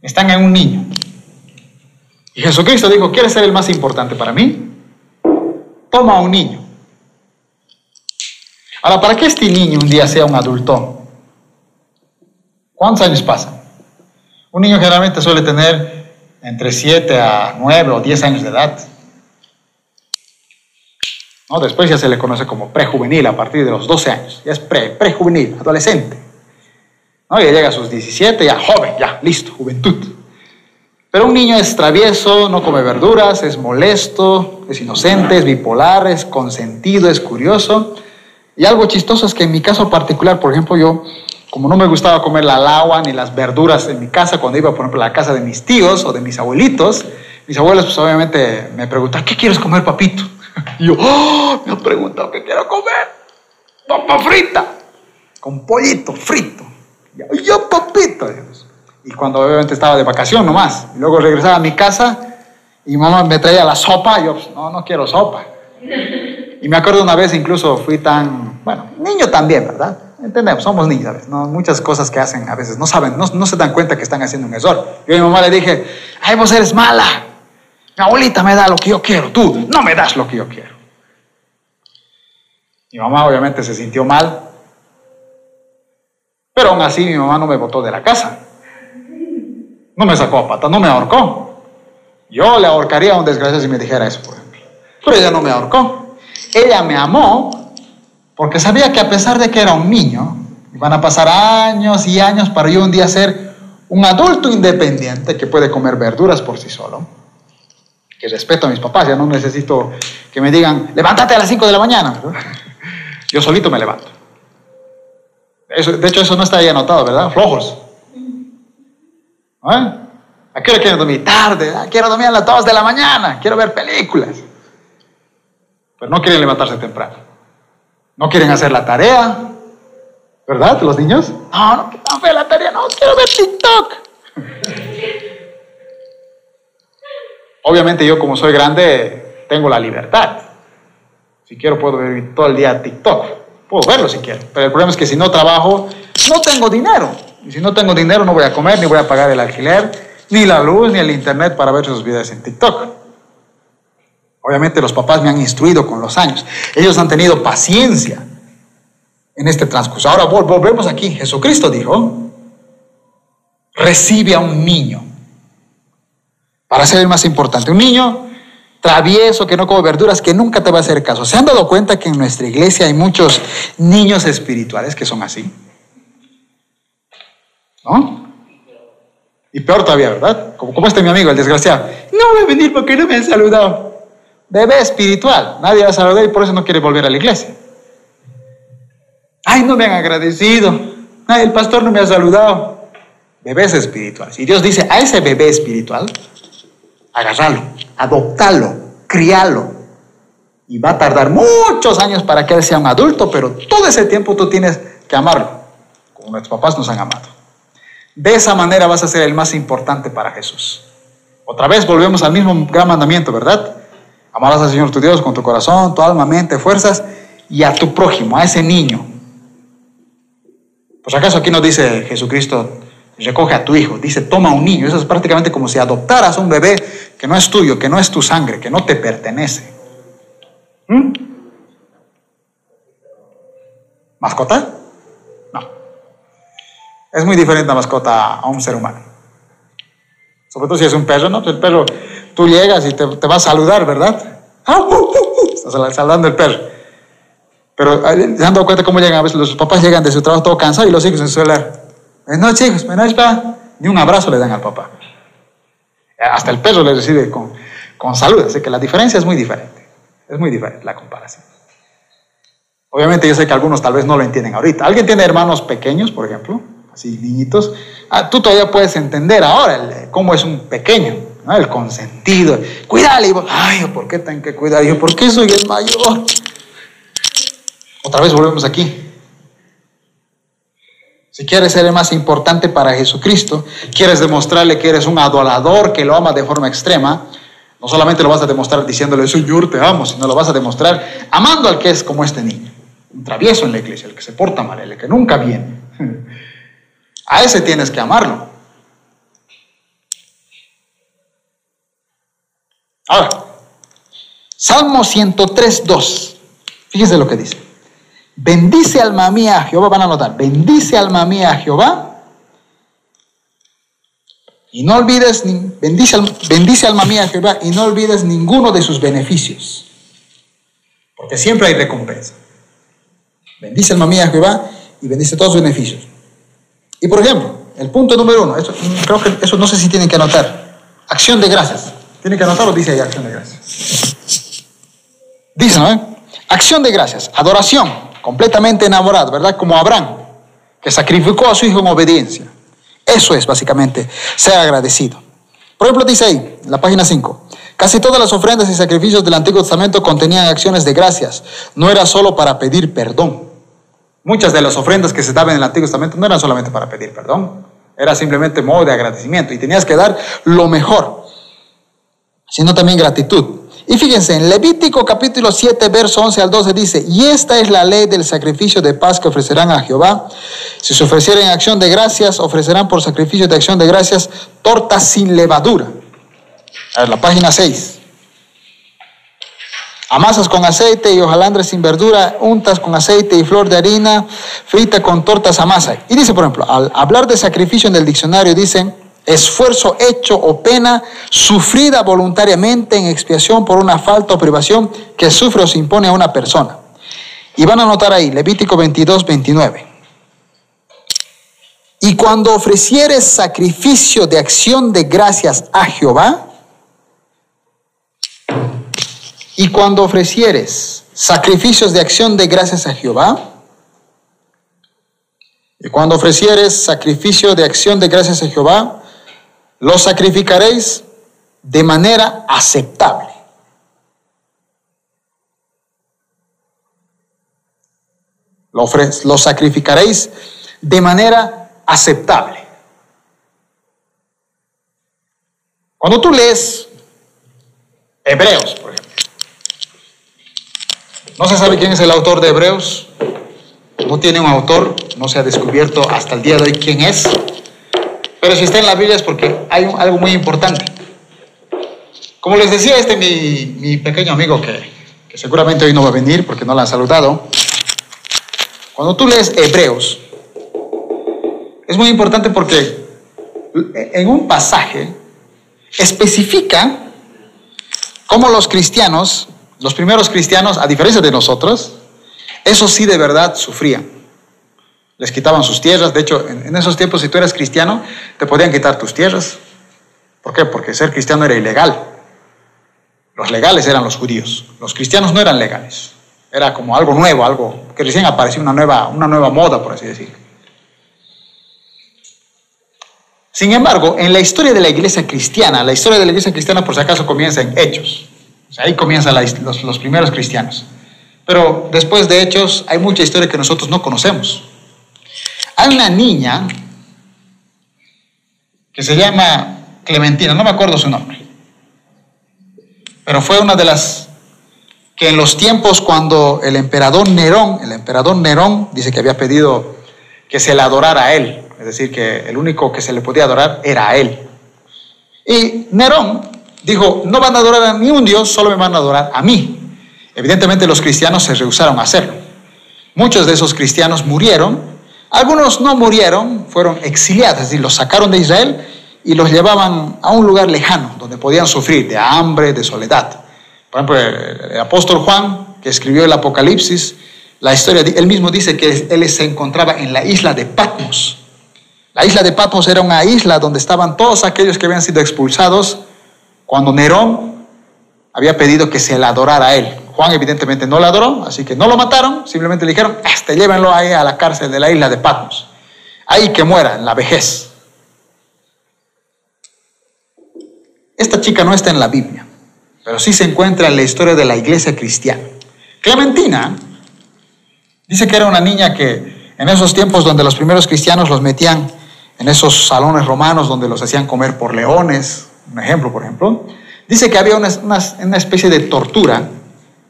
están en un niño. Y Jesucristo dijo, ¿quieres ser el más importante para mí? Toma a un niño. Ahora, para que este niño un día sea un adulto, ¿cuántos años pasan? Un niño generalmente suele tener entre 7 a 9 o 10 años de edad. ¿No? Después ya se le conoce como prejuvenil a partir de los 12 años. Ya es pre, prejuvenil, adolescente. Ya llega a sus 17, ya joven, ya, listo, juventud. Pero un niño es travieso, no come verduras, es molesto, es inocente, es bipolar, es consentido, es curioso. Y algo chistoso es que en mi caso particular, por ejemplo, yo, como no me gustaba comer la agua ni las verduras en mi casa, cuando iba, por ejemplo, a la casa de mis tíos o de mis abuelitos, mis abuelos, pues obviamente me preguntaban, ¿qué quieres comer, papito? Y yo, ¡Oh! me han preguntado, ¿qué quiero comer? Papa frita, con pollito frito. Y yo, papito. Y cuando obviamente estaba de vacación nomás, y luego regresaba a mi casa y mamá me traía la sopa, y yo, pues, no, no quiero sopa. Y me acuerdo una vez incluso fui tan, bueno, niño también, ¿verdad? Entendemos, somos niños, ¿sabes? No, muchas cosas que hacen a veces no saben, no, no se dan cuenta que están haciendo un error. Yo a mi mamá le dije, ay, vos eres mala. Mi abuelita me da lo que yo quiero, tú no me das lo que yo quiero. Mi mamá obviamente se sintió mal, pero aún así mi mamá no me botó de la casa. No me sacó a pata, no me ahorcó. Yo le ahorcaría a un desgraciado si me dijera eso, por ejemplo. Pero ella no me ahorcó. Ella me amó porque sabía que a pesar de que era un niño, iban a pasar años y años para yo un día ser un adulto independiente que puede comer verduras por sí solo, que respeto a mis papás, ya no necesito que me digan, levántate a las 5 de la mañana. Yo solito me levanto. de hecho, eso no está ahí anotado, ¿verdad? Flojos. ¿Eh? ¿A qué quieren dormir? Tarde. Ah, quiero dormir a las 2 de la mañana. Quiero ver películas. Pero no quieren levantarse temprano. No quieren hacer la tarea. ¿Verdad? Los niños. No, no quiero ver la tarea. No, quiero ver TikTok. Obviamente yo como soy grande tengo la libertad. Si quiero puedo ver todo el día TikTok. Puedo verlo si quiero. Pero el problema es que si no trabajo, no tengo dinero. Y si no tengo dinero, no voy a comer, ni voy a pagar el alquiler, ni la luz, ni el internet para ver sus videos en TikTok. Obviamente los papás me han instruido con los años. Ellos han tenido paciencia en este transcurso. Ahora volvemos aquí. Jesucristo dijo, recibe a un niño. Para ser el más importante, un niño travieso, que no come verduras, que nunca te va a hacer caso. ¿Se han dado cuenta que en nuestra iglesia hay muchos niños espirituales que son así? ¿No? Y peor todavía, ¿verdad? Como, este mi amigo, el desgraciado. No voy a venir porque no me han saludado. Bebé espiritual. Nadie va a saludar y por eso no quiere volver a la iglesia. Ay, no me han agradecido. El pastor no me ha saludado. Bebés espirituales. Y Dios dice, a ese bebé espiritual, agárralo, adoptalo, crialo. Y va a tardar muchos años para que él sea un adulto, pero todo ese tiempo tú tienes que amarlo, como nuestros papás nos han amado. De esa manera vas a ser el más importante para Jesús. Otra vez volvemos al mismo gran mandamiento, ¿verdad? Amarás al Señor tu Dios con tu corazón, tu alma, mente, fuerzas y a tu prójimo, a ese niño. Pues acaso aquí nos dice Jesucristo, recoge a tu hijo, dice, toma un niño. Eso es prácticamente como si adoptaras un bebé que no es tuyo, que no es tu sangre, que no te pertenece. ¿Mm? ¿Mascota? No. Es muy diferente la mascota a un ser humano. Sobre todo si es un perro, ¿no? El perro, tú llegas y te, te va a saludar, ¿verdad? ¡Ah, uh, uh, uh! Estás saludando el perro. Pero se han dado cuenta cómo llegan a veces los papás llegan de su trabajo todo cansados y los hijos en su celular. No, chicos, no, pa. Ni un abrazo le dan al papá. Hasta el perro le recibe con, con salud. Así que la diferencia es muy diferente. Es muy diferente la comparación. Obviamente yo sé que algunos tal vez no lo entienden ahorita. ¿Alguien tiene hermanos pequeños, por ejemplo? Así, niñitos. Ah, tú todavía puedes entender ahora cómo es un pequeño, el consentido. Cuídale. Y Ay, ¿por qué tengo que cuidar? yo, ¿por qué soy el mayor? Otra vez volvemos aquí. Si quieres ser el más importante para Jesucristo, quieres demostrarle que eres un adorador que lo ama de forma extrema, no solamente lo vas a demostrar diciéndole, Señor, te amo, sino lo vas a demostrar amando al que es como este niño, un travieso en la iglesia, el que se porta mal, el que nunca viene. A ese tienes que amarlo. Ahora, Salmo 103, 2. Fíjese lo que dice. Bendice alma mía a Jehová, van a notar, bendice alma mía a Jehová. Y no olvides, bendice, bendice alma mía Jehová y no olvides ninguno de sus beneficios. Porque siempre hay recompensa. Bendice alma mía a Jehová y bendice todos sus beneficios. Y por ejemplo, el punto número uno, eso, creo que eso no sé si tienen que anotar. Acción de gracias. ¿Tienen que anotarlo? Dice ahí acción de gracias. Dice, ¿no? Acción de gracias, adoración completamente enamorado, ¿verdad? Como Abraham, que sacrificó a su hijo en obediencia. Eso es básicamente ser agradecido. Por ejemplo, dice ahí, en la página 5, casi todas las ofrendas y sacrificios del Antiguo Testamento contenían acciones de gracias, no era solo para pedir perdón. Muchas de las ofrendas que se daban en el Antiguo Testamento no eran solamente para pedir perdón, era simplemente modo de agradecimiento y tenías que dar lo mejor, sino también gratitud. Y fíjense, en Levítico capítulo 7, verso 11 al 12 dice, y esta es la ley del sacrificio de paz que ofrecerán a Jehová. Si se ofrecieren acción de gracias, ofrecerán por sacrificio de acción de gracias tortas sin levadura. A ver, la página 6. Amasas con aceite y hojalandres sin verdura, untas con aceite y flor de harina, frita con tortas amasa. Y dice, por ejemplo, al hablar de sacrificio en el diccionario, dicen, esfuerzo hecho o pena sufrida voluntariamente en expiación por una falta o privación que sufre o se impone a una persona. Y van a notar ahí, Levítico 22, 29. Y cuando ofrecieres sacrificio de acción de gracias a Jehová, y cuando ofrecieres sacrificios de acción de gracias a Jehová, y cuando ofrecieres sacrificio de acción de gracias a Jehová, lo sacrificaréis de manera aceptable. Lo, lo sacrificaréis de manera aceptable. Cuando tú lees Hebreos, por ejemplo, no se sabe quién es el autor de Hebreos, no tiene un autor, no se ha descubierto hasta el día de hoy quién es. Pero si está en la Biblia es porque hay algo muy importante. Como les decía, este mi, mi pequeño amigo que, que seguramente hoy no va a venir porque no lo han saludado. Cuando tú lees Hebreos, es muy importante porque en un pasaje especifica cómo los cristianos, los primeros cristianos, a diferencia de nosotros, eso sí de verdad sufrían les quitaban sus tierras. De hecho, en, esos tiempos, si tú eras cristiano, te podían quitar tus tierras. ¿Por qué? Porque ser cristiano era ilegal. Los legales eran los judíos. Los cristianos no eran legales. Era como algo nuevo, algo que recién apareció, una nueva, una nueva moda, por así decirlo. Sin embargo, en la historia de la iglesia cristiana, la historia de la iglesia cristiana por si acaso comienza en Hechos. O sea, ahí comienzan los, los primeros cristianos. Pero después de Hechos hay mucha historia que nosotros no conocemos. Hay una niña que se llama Clementina, no me acuerdo su nombre, pero fue una de las que en los tiempos cuando el emperador Nerón, el emperador Nerón dice que había pedido que se le adorara a él, es decir, que el único que se le podía adorar era a él. Y Nerón dijo, no van a adorar a ni un Dios, solo me van a adorar a mí. Evidentemente los cristianos se rehusaron a hacerlo. Muchos de esos cristianos murieron, algunos no murieron, fueron exiliados, es decir, los sacaron de Israel y los llevaban a un lugar lejano donde podían sufrir de hambre, de soledad. Por ejemplo, el, apóstol Juan, que escribió el Apocalipsis, la historia, él mismo dice que él se encontraba en la isla de Patmos. La isla de Patmos era una isla donde estaban todos aquellos que habían sido expulsados cuando Nerón había pedido que se le adorara a él. Juan evidentemente no lo adoró, así que no lo mataron, simplemente le dijeron, este, llévenlo ahí a la cárcel de la isla de Patmos. Ahí que muera, en la vejez. Esta chica no está en la Biblia, pero sí se encuentra en la historia de la iglesia cristiana. Clementina dice que era una niña que en esos tiempos donde los primeros cristianos los metían en esos salones romanos donde los hacían comer por leones, un ejemplo, por ejemplo, dice que había una especie de tortura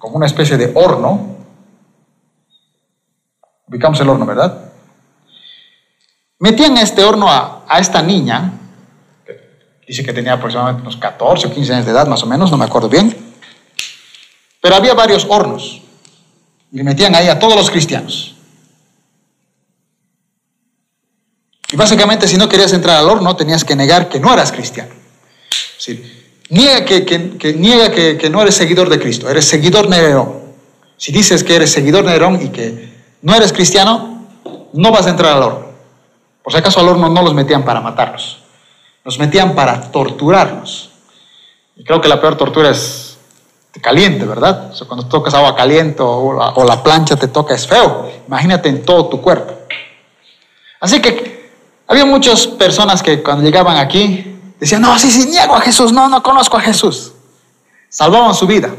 como una especie de horno. Ubicamos el horno, ¿verdad? Metían este horno a, esta niña, dice que tenía aproximadamente unos 14 o 15 años de edad, más o menos, no me acuerdo bien. Pero había varios hornos y metían ahí a todos los cristianos. Y básicamente, si no querías entrar al horno, tenías que negar que no eras cristiano. Sí. Niega que, niega que, no eres seguidor de Cristo, eres seguidor Nerón. Si dices que eres seguidor Nerón y que no eres cristiano, no vas a entrar al horno. Por si acaso al horno no los metían para matarlos, los metían para torturarlos. Y creo que la peor tortura es caliente, ¿verdad? Cuando tocas agua caliente o la, o la plancha te toca es feo. Imagínate en todo tu cuerpo. Así que había muchas personas que cuando llegaban aquí Decían, no, sí, sí, niego a Jesús, no, no conozco a Jesús. Salvaban su vida,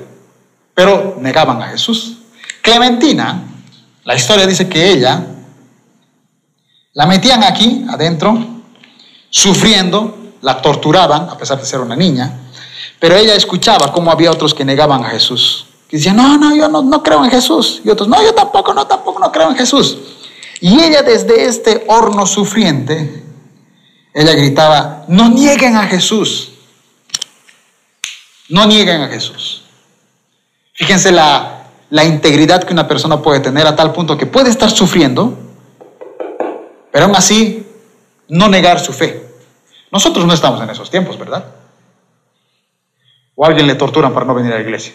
pero negaban a Jesús. Clementina, la historia dice que ella la metían aquí, adentro, sufriendo, la torturaban, a pesar de ser una niña, pero ella escuchaba cómo había otros que negaban a Jesús. Que decían, no, no, yo no, no creo en Jesús. Y otros, no, yo tampoco, no, tampoco, no creo en Jesús. Y ella desde este horno sufriente ella gritaba, no nieguen a Jesús. No nieguen a Jesús. Fíjense la, la integridad que una persona puede tener a tal punto que puede estar sufriendo, pero aún así no negar su fe. Nosotros no estamos en esos tiempos, ¿verdad? O a alguien le torturan para no venir a la iglesia.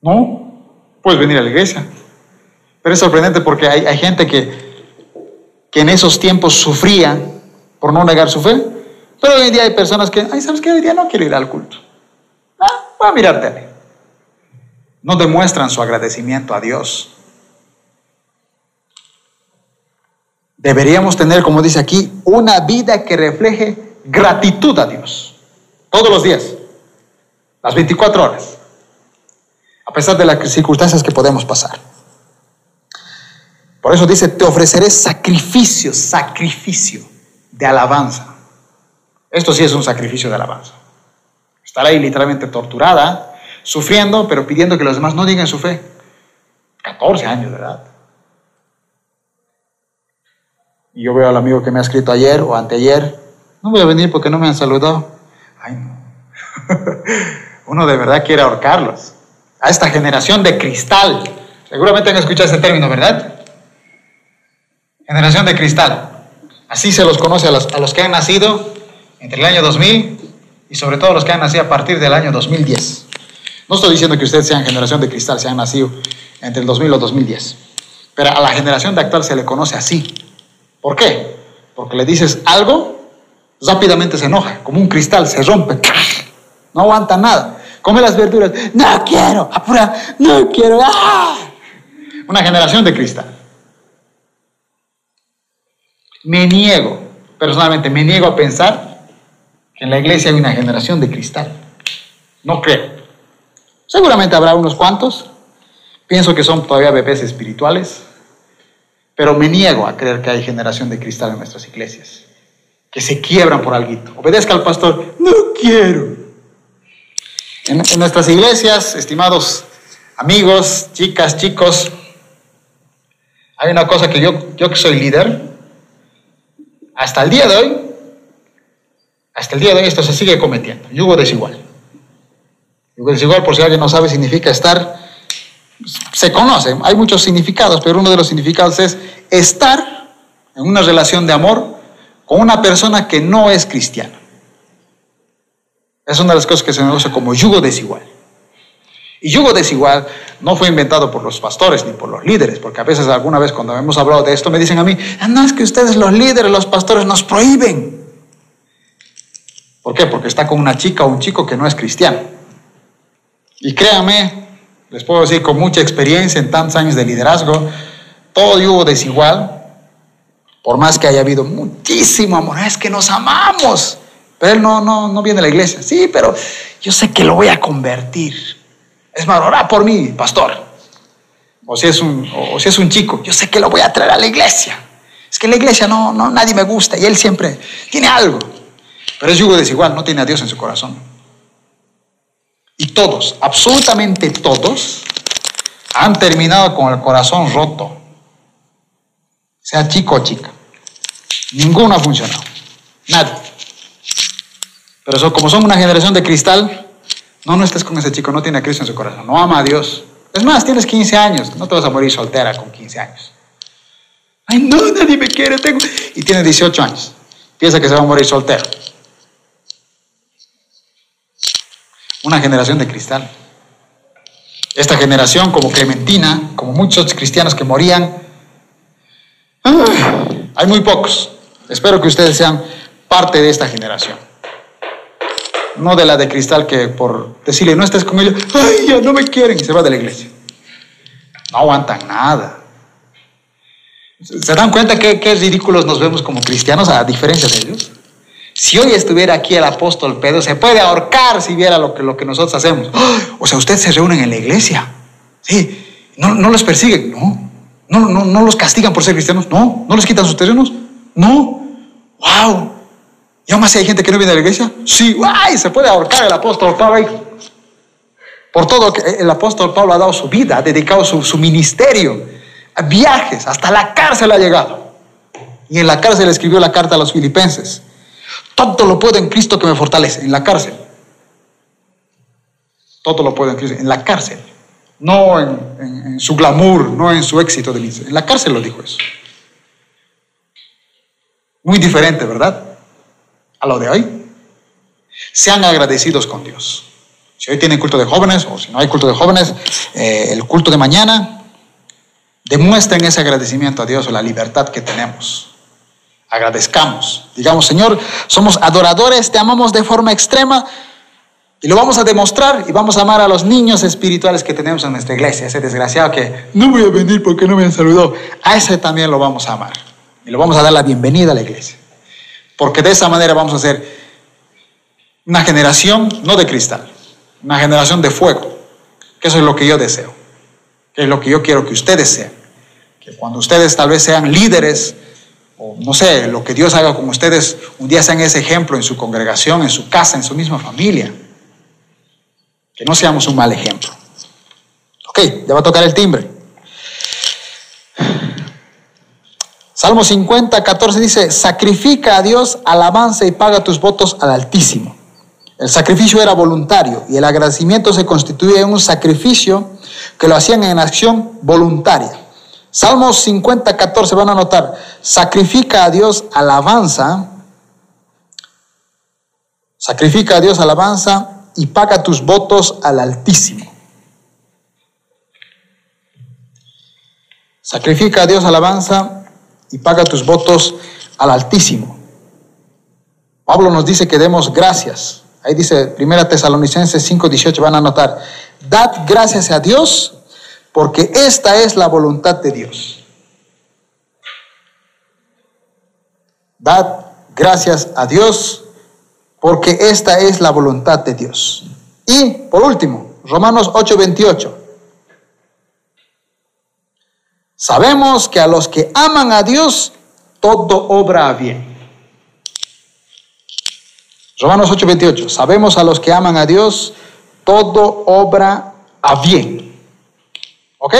No, puedes venir a la iglesia. Pero es sorprendente porque hay, hay gente que que en esos tiempos sufrían por no negar su fe. Pero hoy en día hay personas que, ay, ¿sabes qué? Hoy día no quiero ir al culto. Ah, voy a mirarte. No demuestran su agradecimiento a Dios. Deberíamos tener, como dice aquí, una vida que refleje gratitud a Dios. Todos los días. Las 24 horas. A pesar de las circunstancias que podemos pasar. Por eso dice, te ofreceré sacrificio, sacrificio de alabanza. Esto sí es un sacrificio de alabanza. Estar ahí literalmente torturada, sufriendo, pero pidiendo que los demás no digan su fe. 14 años de. Y yo veo al amigo que me ha escrito ayer o anteayer, no voy a venir porque no me han saludado. Ay, no. Uno de verdad quiere ahorcarlos. A esta generación de cristal. Seguramente han escuchado ese término, ¿verdad? Generación de cristal. Así se los conoce a los, que han nacido entre el año 2000 y sobre todo los que han nacido a partir del año 2010. No estoy diciendo que ustedes sean generación de cristal, se han nacido entre el 2000 o 2010. Pero a la generación de actual se le conoce así. ¿Por qué? Porque le dices algo, rápidamente se enoja, como un cristal, se rompe, no aguanta nada. Come las verduras, no quiero, apura, no quiero. ¡ah! Una generación de cristal. Me niego, personalmente, me niego a pensar que en la iglesia hay una generación de cristal. No creo. Seguramente habrá unos cuantos. Pienso que son todavía bebés espirituales. Pero me niego a creer que hay generación de cristal en nuestras iglesias. Que se quiebran por algo. Obedezca al pastor. No quiero. En, nuestras iglesias, estimados amigos, chicas, chicos, hay una cosa que yo, yo que soy líder, hasta el día de hoy, hasta el día de hoy esto se sigue cometiendo. Yugo desigual. Yugo desigual, por si alguien no sabe, significa estar se conoce, hay muchos significados, pero uno de los significados es estar en una relación de amor con una persona que no es cristiana. Es una de las cosas que se conoce como yugo desigual. Y yugo desigual no fue inventado por los pastores ni por los líderes, porque a veces alguna vez cuando hemos hablado de esto me dicen a mí, ah, no es que ustedes los líderes, los pastores nos prohíben. ¿Por qué? Porque está con una chica o un chico que no es cristiano. Y créanme, les puedo decir con mucha experiencia en tantos años de liderazgo, todo yugo desigual, por más que haya habido muchísimo amor, es que nos amamos, pero él no, no, no viene a la iglesia. Sí, pero yo sé que lo voy a convertir. Es más, orá por mí, pastor. O si, es un, o si es un chico, yo sé que lo voy a traer a la iglesia. Es que la iglesia no, no, nadie me gusta y él siempre tiene algo. Pero es yugo desigual, no tiene a Dios en su corazón. Y todos, absolutamente todos, han terminado con el corazón roto. Sea chico o chica. Ninguno ha funcionado. Nadie. Pero eso, como son una generación de cristal, no, no estés con ese chico, no tiene a Cristo en su corazón, no ama a Dios. Es más, tienes 15 años, no te vas a morir soltera con 15 años. Ay, no, nadie me quiere, tengo... Y tiene 18 años, piensa que se va a morir soltero. una generación de cristal. Esta generación, como Clementina, como muchos cristianos que morían, hay muy pocos. Espero que ustedes sean parte de esta generación. No de la de cristal que por decirle no estés con ellos, ay, ya no me quieren y se va de la iglesia. No aguantan nada. ¿Se dan cuenta que qué ridículos nos vemos como cristianos a diferencia de ellos? Si hoy estuviera aquí el apóstol Pedro, se puede ahorcar si viera lo que, lo que nosotros hacemos. O sea, ustedes se reúnen en la iglesia. Sí, no, no los persiguen, no. No, no, no los castigan por ser cristianos, no. No les quitan sus terrenos, no. ¡Wow! ¿Y aún así hay gente que no viene a la iglesia? Sí, ¡ay! Se puede ahorcar el apóstol Pablo Por todo que el apóstol Pablo ha dado su vida, ha dedicado su, su ministerio, a viajes, hasta la cárcel ha llegado. Y en la cárcel escribió la carta a los filipenses. Todo lo puedo en Cristo que me fortalece, en la cárcel. Todo lo puedo en Cristo, en la cárcel. No en, su glamour, no en su éxito de En la cárcel lo dijo eso. Muy diferente, ¿verdad? A lo de hoy. Sean agradecidos con Dios. Si hoy tienen culto de jóvenes o si no hay culto de jóvenes, eh, el culto de mañana, demuestren ese agradecimiento a Dios o la libertad que tenemos agradezcamos. Digamos, Señor, somos adoradores, te amamos de forma extrema y lo vamos a demostrar y vamos a amar a los niños espirituales que tenemos en nuestra iglesia. Ese desgraciado que no voy a venir porque no me saludado, a ese también lo vamos a amar y lo vamos a dar la bienvenida a la iglesia. Porque de esa manera vamos a ser una generación no de cristal, una generación de fuego, que eso es lo que yo deseo, que es lo que yo quiero que ustedes sean. Que cuando ustedes tal vez sean líderes, o no sé, lo que Dios haga con ustedes, un día sean ese ejemplo en su congregación, en su casa, en su misma familia. Que no seamos un mal ejemplo. Ok, ya va a tocar el timbre. Salmo 50, 14 dice, sacrifica a Dios alabanza y paga tus votos al Altísimo. El sacrificio era voluntario y el agradecimiento se constituía en un sacrificio que lo hacían en acción voluntaria. Salmos 50, 14 van a notar, sacrifica a Dios alabanza, sacrifica a Dios alabanza y paga tus votos al Altísimo. Sacrifica a Dios alabanza y paga tus votos al Altísimo. Pablo nos dice que demos gracias. Ahí dice 1 Tesalonicenses 5, 18, van a notar, dad gracias a Dios porque esta es la voluntad de Dios. Dad gracias a Dios, porque esta es la voluntad de Dios. Y por último, Romanos 8:28. Sabemos que a los que aman a Dios, todo obra bien. Romanos 8:28. Sabemos a los que aman a Dios, todo obra a bien. ¿Ok?